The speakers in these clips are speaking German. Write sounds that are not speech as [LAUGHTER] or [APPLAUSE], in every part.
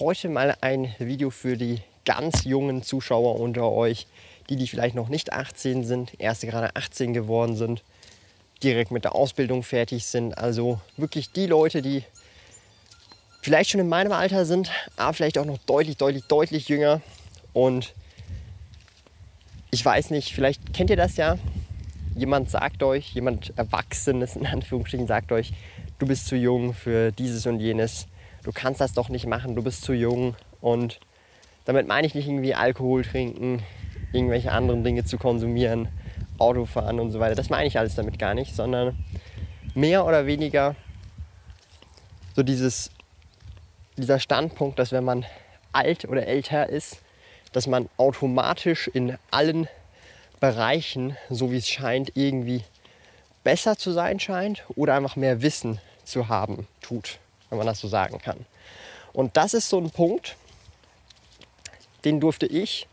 heute mal ein Video für die ganz jungen Zuschauer unter euch, die, die vielleicht noch nicht 18 sind, erst gerade 18 geworden sind, direkt mit der Ausbildung fertig sind. Also wirklich die Leute, die vielleicht schon in meinem Alter sind, aber vielleicht auch noch deutlich, deutlich, deutlich jünger. Und ich weiß nicht, vielleicht kennt ihr das ja. Jemand sagt euch, jemand Erwachsenes in Anführungsstrichen sagt euch, du bist zu jung für dieses und jenes du kannst das doch nicht machen, du bist zu jung. Und damit meine ich nicht irgendwie Alkohol trinken, irgendwelche anderen Dinge zu konsumieren, Autofahren und so weiter. Das meine ich alles damit gar nicht, sondern mehr oder weniger so dieses, dieser Standpunkt, dass wenn man alt oder älter ist, dass man automatisch in allen Bereichen, so wie es scheint, irgendwie besser zu sein scheint oder einfach mehr Wissen zu haben tut wenn man das so sagen kann. Und das ist so ein Punkt, den durfte ich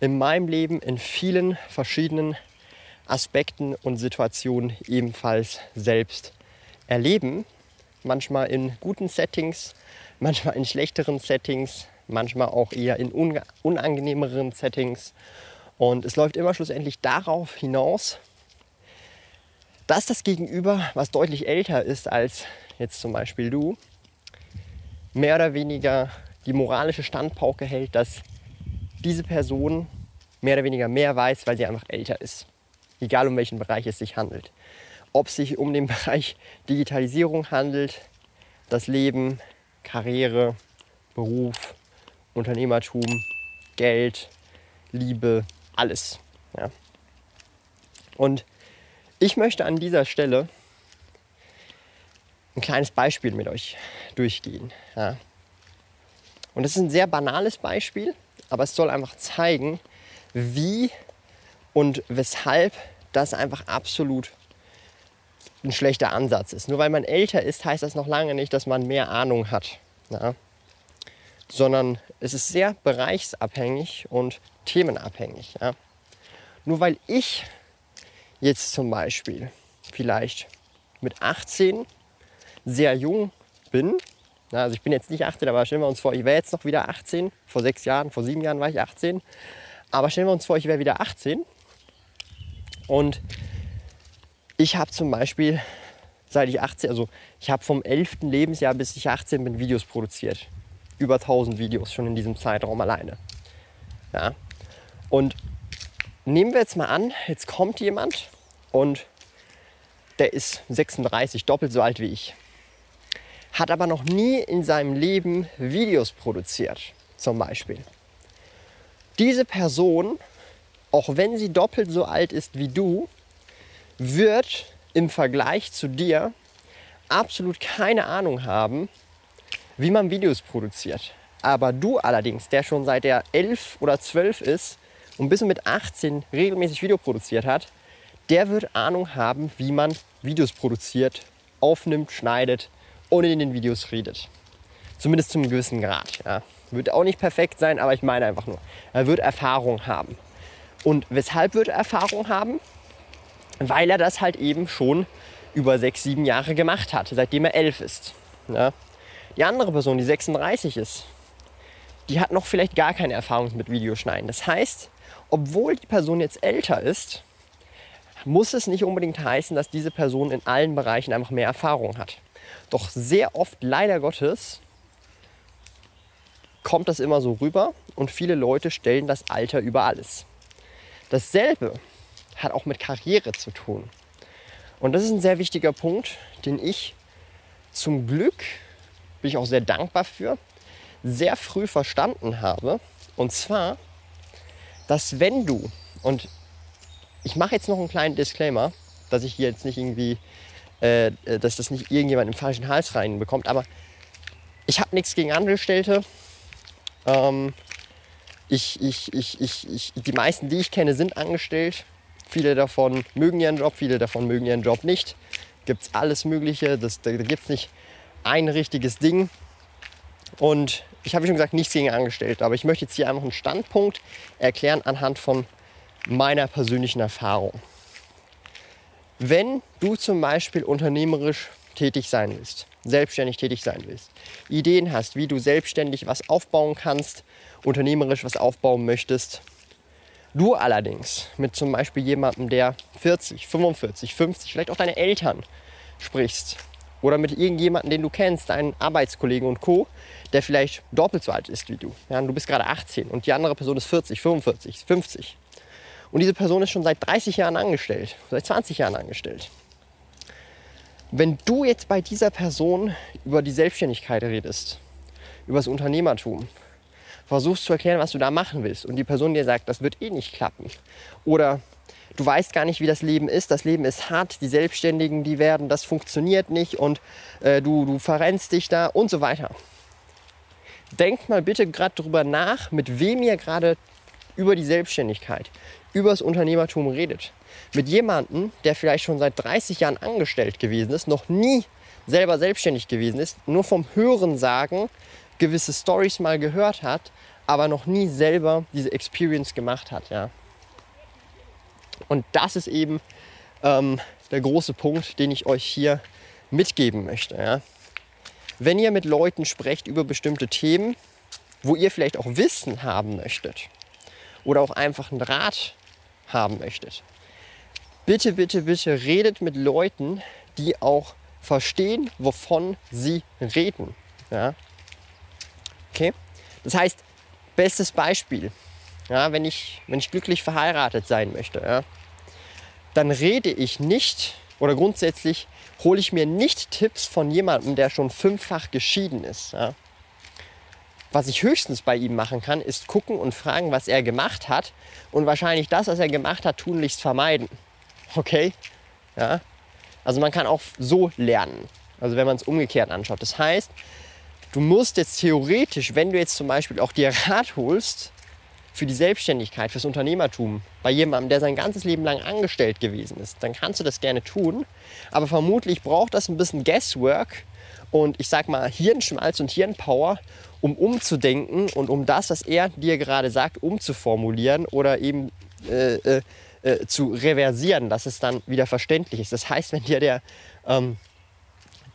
in meinem Leben in vielen verschiedenen Aspekten und Situationen ebenfalls selbst erleben. Manchmal in guten Settings, manchmal in schlechteren Settings, manchmal auch eher in unangenehmeren Settings. Und es läuft immer schlussendlich darauf hinaus, dass das Gegenüber, was deutlich älter ist als jetzt zum Beispiel du, mehr oder weniger die moralische Standpauke hält, dass diese Person mehr oder weniger mehr weiß, weil sie einfach älter ist. Egal um welchen Bereich es sich handelt. Ob es sich um den [LAUGHS] Bereich Digitalisierung handelt, das Leben, Karriere, Beruf, Unternehmertum, Geld, Liebe, alles. Ja. Und ich möchte an dieser Stelle ein kleines Beispiel mit euch durchgehen. Ja. Und das ist ein sehr banales Beispiel, aber es soll einfach zeigen, wie und weshalb das einfach absolut ein schlechter Ansatz ist. Nur weil man älter ist, heißt das noch lange nicht, dass man mehr Ahnung hat. Ja. Sondern es ist sehr bereichsabhängig und themenabhängig. Ja. Nur weil ich jetzt zum Beispiel vielleicht mit 18 sehr jung bin, also ich bin jetzt nicht 18, aber stellen wir uns vor, ich wäre jetzt noch wieder 18. Vor sechs Jahren, vor sieben Jahren war ich 18. Aber stellen wir uns vor, ich wäre wieder 18. Und ich habe zum Beispiel, seit ich 18, also ich habe vom 11. Lebensjahr bis ich 18 bin Videos produziert. Über 1000 Videos schon in diesem Zeitraum alleine. Ja. Und nehmen wir jetzt mal an, jetzt kommt jemand und der ist 36, doppelt so alt wie ich hat aber noch nie in seinem Leben Videos produziert, zum Beispiel. Diese Person, auch wenn sie doppelt so alt ist wie du, wird im Vergleich zu dir absolut keine Ahnung haben, wie man Videos produziert. Aber du allerdings, der schon seit er elf oder zwölf ist und bis mit 18 regelmäßig Video produziert hat, der wird Ahnung haben, wie man Videos produziert, aufnimmt, schneidet, ohne in den Videos redet. Zumindest zum gewissen Grad. Ja. Wird auch nicht perfekt sein, aber ich meine einfach nur, er wird Erfahrung haben. Und weshalb wird er Erfahrung haben? Weil er das halt eben schon über sechs, sieben Jahre gemacht hat, seitdem er elf ist. Ja. Die andere Person, die 36 ist, die hat noch vielleicht gar keine Erfahrung mit Videoschneiden. Das heißt, obwohl die Person jetzt älter ist, muss es nicht unbedingt heißen, dass diese Person in allen Bereichen einfach mehr Erfahrung hat. Doch sehr oft, leider Gottes, kommt das immer so rüber und viele Leute stellen das Alter über alles. Dasselbe hat auch mit Karriere zu tun. Und das ist ein sehr wichtiger Punkt, den ich zum Glück, bin ich auch sehr dankbar für, sehr früh verstanden habe. Und zwar, dass wenn du, und ich mache jetzt noch einen kleinen Disclaimer, dass ich hier jetzt nicht irgendwie äh, dass das nicht irgendjemand im falschen Hals reinbekommt. Aber ich habe nichts gegen Angestellte. Ähm, ich, ich, ich, ich, ich, die meisten, die ich kenne, sind angestellt. Viele davon mögen ihren Job, viele davon mögen ihren Job nicht. Gibt es alles Mögliche. Das, da gibt es nicht ein richtiges Ding. Und ich habe schon gesagt, nichts gegen Angestellte. Aber ich möchte jetzt hier einfach einen Standpunkt erklären anhand von meiner persönlichen Erfahrung. Wenn du zum Beispiel unternehmerisch tätig sein willst, selbstständig tätig sein willst, Ideen hast, wie du selbstständig was aufbauen kannst, unternehmerisch was aufbauen möchtest, du allerdings mit zum Beispiel jemandem, der 40, 45, 50, vielleicht auch deine Eltern sprichst oder mit irgendjemandem, den du kennst, deinen Arbeitskollegen und Co., der vielleicht doppelt so alt ist wie du. Ja, du bist gerade 18 und die andere Person ist 40, 45, 50. Und diese Person ist schon seit 30 Jahren angestellt, seit 20 Jahren angestellt. Wenn du jetzt bei dieser Person über die Selbstständigkeit redest, über das Unternehmertum, versuchst zu erklären, was du da machen willst und die Person dir sagt, das wird eh nicht klappen oder du weißt gar nicht, wie das Leben ist, das Leben ist hart, die Selbstständigen, die werden, das funktioniert nicht und äh, du, du verrennst dich da und so weiter. Denkt mal bitte gerade darüber nach, mit wem ihr gerade über die Selbstständigkeit, über das Unternehmertum redet. Mit jemandem, der vielleicht schon seit 30 Jahren angestellt gewesen ist, noch nie selber selbstständig gewesen ist, nur vom Hören sagen gewisse Stories mal gehört hat, aber noch nie selber diese Experience gemacht hat. Ja. Und das ist eben ähm, der große Punkt, den ich euch hier mitgeben möchte. Ja. Wenn ihr mit Leuten sprecht über bestimmte Themen, wo ihr vielleicht auch Wissen haben möchtet oder auch einfach einen Rat haben möchtet, bitte, bitte, bitte redet mit Leuten, die auch verstehen, wovon sie reden. Ja. Okay? Das heißt, bestes Beispiel, ja, wenn, ich, wenn ich glücklich verheiratet sein möchte, ja, dann rede ich nicht oder grundsätzlich hole ich mir nicht Tipps von jemandem, der schon fünffach geschieden ist. Ja. Was ich höchstens bei ihm machen kann, ist gucken und fragen, was er gemacht hat und wahrscheinlich das, was er gemacht hat, tunlichst vermeiden. Okay? Ja? Also man kann auch so lernen. Also wenn man es umgekehrt anschaut. Das heißt, du musst jetzt theoretisch, wenn du jetzt zum Beispiel auch dir Rat holst für die Selbstständigkeit, fürs Unternehmertum, bei jemandem, der sein ganzes Leben lang angestellt gewesen ist, dann kannst du das gerne tun. Aber vermutlich braucht das ein bisschen Guesswork und ich sag mal Hirnschmalz und Hirnpower, um umzudenken und um das, was er dir gerade sagt, umzuformulieren oder eben äh, äh, äh, zu reversieren, dass es dann wieder verständlich ist. Das heißt, wenn dir der ähm,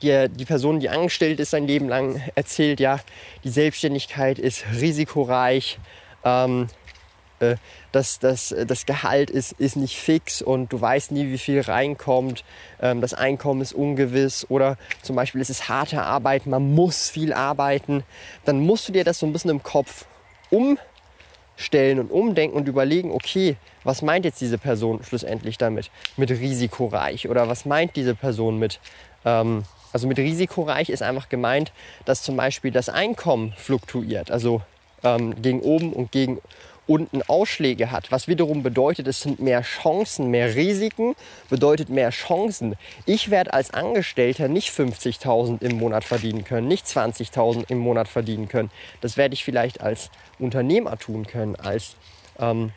dir die Person, die angestellt ist, sein Leben lang erzählt, ja, die Selbstständigkeit ist risikoreich, ähm, äh, das, das, das Gehalt ist, ist nicht fix und du weißt nie, wie viel reinkommt, ähm, das Einkommen ist ungewiss oder zum Beispiel ist es harte Arbeit, man muss viel arbeiten, dann musst du dir das so ein bisschen im Kopf um stellen und umdenken und überlegen, okay, was meint jetzt diese Person schlussendlich damit? Mit risikoreich oder was meint diese Person mit, ähm, also mit risikoreich ist einfach gemeint, dass zum Beispiel das Einkommen fluktuiert, also ähm, gegen oben und gegen unten Ausschläge hat, was wiederum bedeutet, es sind mehr Chancen, mehr Risiken, bedeutet mehr Chancen. Ich werde als Angestellter nicht 50.000 im Monat verdienen können, nicht 20.000 im Monat verdienen können. Das werde ich vielleicht als Unternehmer tun können, als, ähm,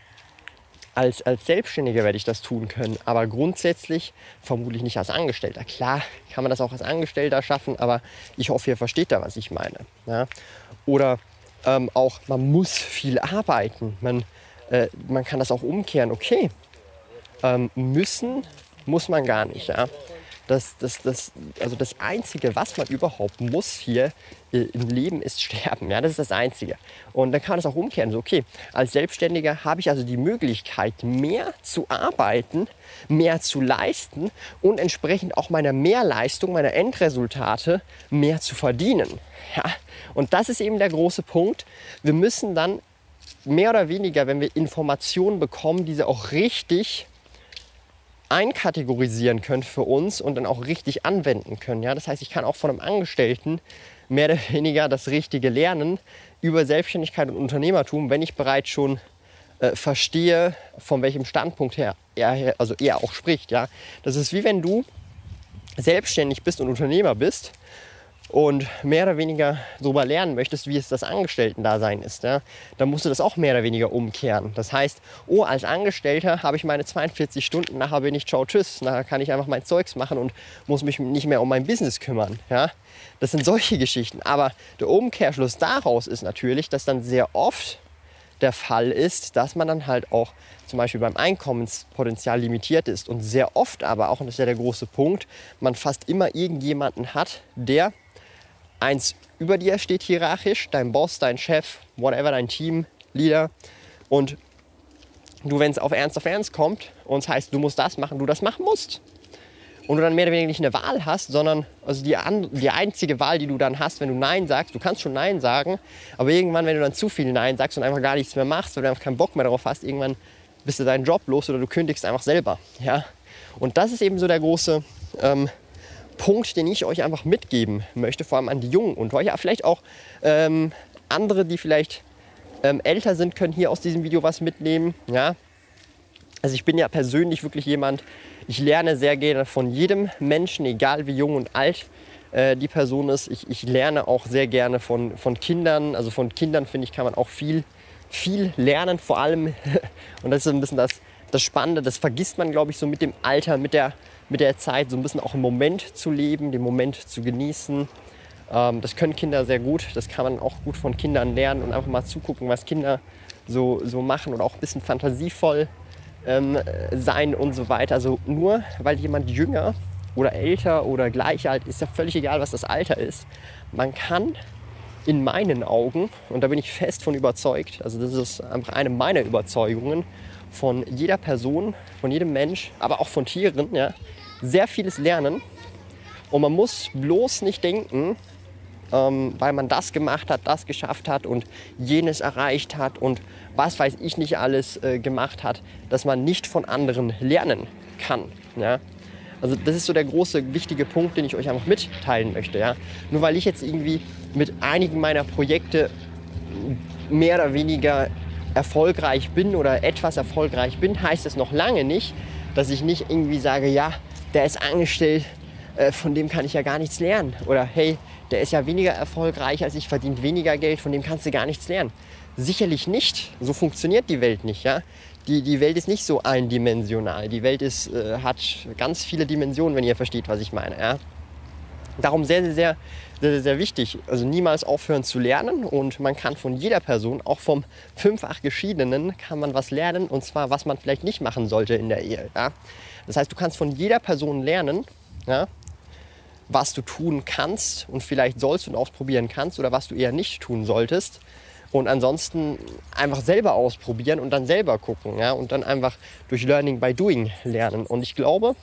als, als Selbstständiger werde ich das tun können, aber grundsätzlich vermutlich nicht als Angestellter. Klar kann man das auch als Angestellter schaffen, aber ich hoffe, ihr versteht da, was ich meine. Ja? Oder ähm, auch, man muss viel arbeiten. Man, äh, man kann das auch umkehren. Okay, ähm, müssen muss man gar nicht. Ja? Das, das, das, also das Einzige, was man überhaupt muss hier äh, im Leben, ist sterben. Ja, das ist das Einzige. Und dann kann man es auch umkehren. So, okay, als Selbstständiger habe ich also die Möglichkeit, mehr zu arbeiten, mehr zu leisten und entsprechend auch meiner Mehrleistung, meiner Endresultate mehr zu verdienen. Ja, und das ist eben der große Punkt. Wir müssen dann mehr oder weniger, wenn wir Informationen bekommen, diese auch richtig einkategorisieren können für uns und dann auch richtig anwenden können. Ja? Das heißt, ich kann auch von einem Angestellten mehr oder weniger das Richtige lernen über Selbstständigkeit und Unternehmertum, wenn ich bereits schon äh, verstehe, von welchem Standpunkt her er, also er auch spricht. Ja? Das ist wie wenn du selbstständig bist und Unternehmer bist und mehr oder weniger darüber lernen möchtest, wie es das Angestellten-Dasein ist, ja, dann musst du das auch mehr oder weniger umkehren. Das heißt, oh, als Angestellter habe ich meine 42 Stunden, nachher bin ich ciao, tschüss, nachher kann ich einfach mein Zeugs machen und muss mich nicht mehr um mein Business kümmern. Ja. Das sind solche Geschichten. Aber der Umkehrschluss daraus ist natürlich, dass dann sehr oft der Fall ist, dass man dann halt auch zum Beispiel beim Einkommenspotenzial limitiert ist und sehr oft aber auch, und das ist ja der große Punkt, man fast immer irgendjemanden hat, der eins über dir steht hierarchisch, dein Boss, dein Chef, whatever, dein Teamleader und du, wenn es auf Ernst auf Ernst kommt und es heißt, du musst das machen, du das machen musst und du dann mehr oder weniger nicht eine Wahl hast, sondern also die, die einzige Wahl, die du dann hast, wenn du Nein sagst, du kannst schon Nein sagen, aber irgendwann, wenn du dann zu viel Nein sagst und einfach gar nichts mehr machst, weil du einfach keinen Bock mehr darauf hast, irgendwann bist du deinen Job los oder du kündigst einfach selber. Ja? Und das ist eben so der große ähm, Punkt, den ich euch einfach mitgeben möchte, vor allem an die Jungen und euch, ja, vielleicht auch ähm, andere, die vielleicht ähm, älter sind, können hier aus diesem Video was mitnehmen. Ja? Also ich bin ja persönlich wirklich jemand, ich lerne sehr gerne von jedem Menschen, egal wie jung und alt äh, die Person ist. Ich, ich, lerne auch sehr gerne von, von Kindern. Also von Kindern, finde ich, kann man auch viel, viel lernen. Vor allem, [LAUGHS] und das ist ein bisschen das, das Spannende, das vergisst man, glaube ich, so mit dem Alter, mit der, mit der Zeit, so ein bisschen auch im Moment zu leben, den Moment zu genießen. Ähm, das können Kinder sehr gut. Das kann man auch gut von Kindern lernen und einfach mal zugucken, was Kinder so, so machen und auch ein bisschen fantasievoll ähm, sein und so weiter. Also nur weil jemand jünger oder älter oder gleich alt ist, ja völlig egal, was das Alter ist. Man kann in meinen Augen, und da bin ich fest von überzeugt, also das ist einfach eine meiner Überzeugungen, von jeder Person, von jedem Mensch, aber auch von Tieren, ja, sehr vieles lernen. Und man muss bloß nicht denken, ähm, weil man das gemacht hat, das geschafft hat und jenes erreicht hat und was weiß ich nicht alles äh, gemacht hat, dass man nicht von anderen lernen kann. Ja? Also das ist so der große, wichtige Punkt, den ich euch einfach mitteilen möchte. Ja? Nur weil ich jetzt irgendwie mit einigen meiner Projekte mehr oder weniger erfolgreich bin oder etwas erfolgreich bin, heißt es noch lange nicht, dass ich nicht irgendwie sage, ja, der ist angestellt, äh, von dem kann ich ja gar nichts lernen. Oder hey, der ist ja weniger erfolgreich als ich, verdient weniger Geld, von dem kannst du gar nichts lernen. Sicherlich nicht. So funktioniert die Welt nicht. Ja? Die, die Welt ist nicht so eindimensional. Die Welt ist, äh, hat ganz viele Dimensionen, wenn ihr versteht, was ich meine. Ja? Darum sehr, sehr, sehr, sehr, sehr wichtig. Also niemals aufhören zu lernen und man kann von jeder Person, auch vom fünffach Geschiedenen, kann man was lernen und zwar, was man vielleicht nicht machen sollte in der Ehe. Ja? Das heißt, du kannst von jeder Person lernen, ja? was du tun kannst und vielleicht sollst und ausprobieren kannst oder was du eher nicht tun solltest. Und ansonsten einfach selber ausprobieren und dann selber gucken. Ja? Und dann einfach durch Learning by Doing lernen. Und ich glaube,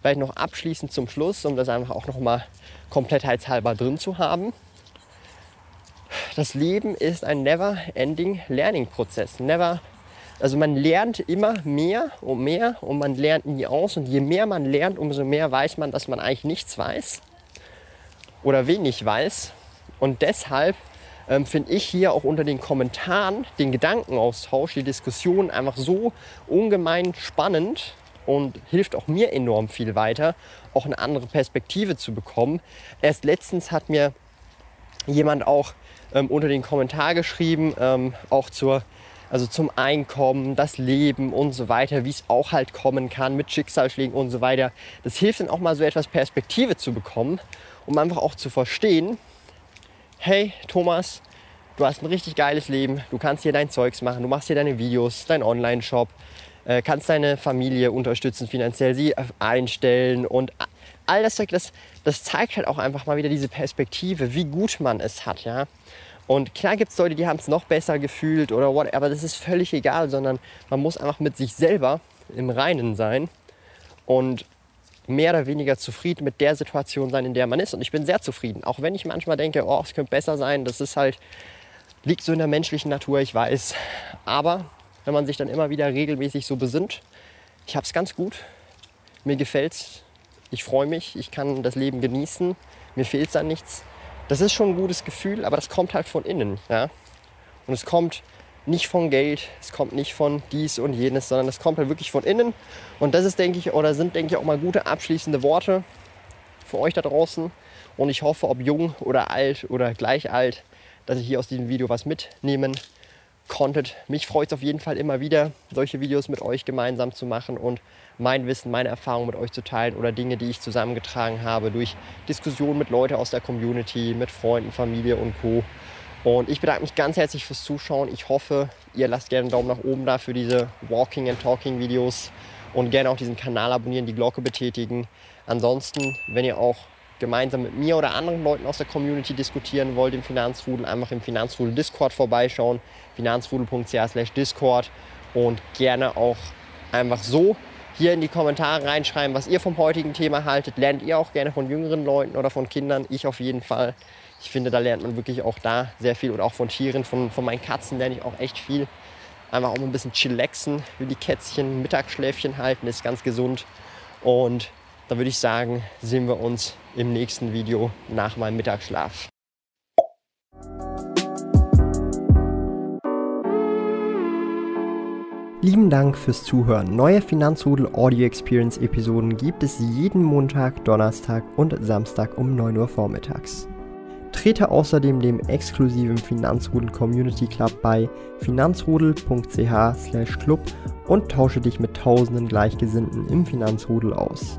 vielleicht noch abschließend zum Schluss, um das einfach auch nochmal komplettheitshalber drin zu haben. Das Leben ist ein never-ending Learning-Prozess. Never also man lernt immer mehr und mehr und man lernt nie aus. Und je mehr man lernt, umso mehr weiß man, dass man eigentlich nichts weiß oder wenig weiß. Und deshalb ähm, finde ich hier auch unter den Kommentaren den Gedankenaustausch, die Diskussion einfach so ungemein spannend und hilft auch mir enorm viel weiter, auch eine andere Perspektive zu bekommen. Erst letztens hat mir jemand auch ähm, unter den Kommentar geschrieben, ähm, auch zur also zum Einkommen, das Leben und so weiter, wie es auch halt kommen kann mit Schicksalsschlägen und so weiter. Das hilft dann auch mal so etwas Perspektive zu bekommen, um einfach auch zu verstehen, hey Thomas, du hast ein richtig geiles Leben, du kannst hier dein Zeugs machen, du machst hier deine Videos, dein Online-Shop, äh, kannst deine Familie unterstützen, finanziell sie einstellen und all das, das, das zeigt halt auch einfach mal wieder diese Perspektive, wie gut man es hat, ja. Und klar gibt es Leute, die haben es noch besser gefühlt oder what, aber das ist völlig egal, sondern man muss einfach mit sich selber im Reinen sein und mehr oder weniger zufrieden mit der Situation sein, in der man ist. Und ich bin sehr zufrieden, auch wenn ich manchmal denke, oh, es könnte besser sein. Das ist halt, liegt so in der menschlichen Natur, ich weiß. Aber wenn man sich dann immer wieder regelmäßig so besinnt, ich habe es ganz gut, mir gefällt's, ich freue mich, ich kann das Leben genießen, mir fehlt an nichts das ist schon ein gutes Gefühl, aber das kommt halt von innen. Ja? Und es kommt nicht von Geld, es kommt nicht von dies und jenes, sondern es kommt halt wirklich von innen. Und das ist, denke ich, oder sind, denke ich, auch mal gute abschließende Worte für euch da draußen. Und ich hoffe, ob jung oder alt oder gleich alt, dass ihr hier aus diesem Video was mitnehmen konntet. Mich freut es auf jeden Fall immer wieder, solche Videos mit euch gemeinsam zu machen und mein Wissen, meine Erfahrungen mit euch zu teilen oder Dinge, die ich zusammengetragen habe durch Diskussionen mit Leuten aus der Community, mit Freunden, Familie und Co. Und ich bedanke mich ganz herzlich fürs Zuschauen. Ich hoffe, ihr lasst gerne einen Daumen nach oben da für diese Walking and Talking Videos und gerne auch diesen Kanal abonnieren, die Glocke betätigen. Ansonsten, wenn ihr auch gemeinsam mit mir oder anderen Leuten aus der Community diskutieren wollt im Finanzrudel, einfach im Finanzrudel Discord vorbeischauen, finanzrudel.ch Discord und gerne auch einfach so hier in die Kommentare reinschreiben, was ihr vom heutigen Thema haltet. Lernt ihr auch gerne von jüngeren Leuten oder von Kindern? Ich auf jeden Fall. Ich finde, da lernt man wirklich auch da sehr viel oder auch von Tieren, von, von meinen Katzen lerne ich auch echt viel. Einfach auch ein bisschen chillaxen, wie die Kätzchen Mittagsschläfchen halten, ist ganz gesund. Und da würde ich sagen, sehen wir uns im nächsten Video nach meinem Mittagsschlaf. Lieben Dank fürs Zuhören. Neue Finanzrudel Audio Experience Episoden gibt es jeden Montag, Donnerstag und Samstag um 9 Uhr vormittags. Trete außerdem dem exklusiven Finanzrudel Community Club bei finanzrudel.ch/club und tausche dich mit tausenden Gleichgesinnten im Finanzrudel aus.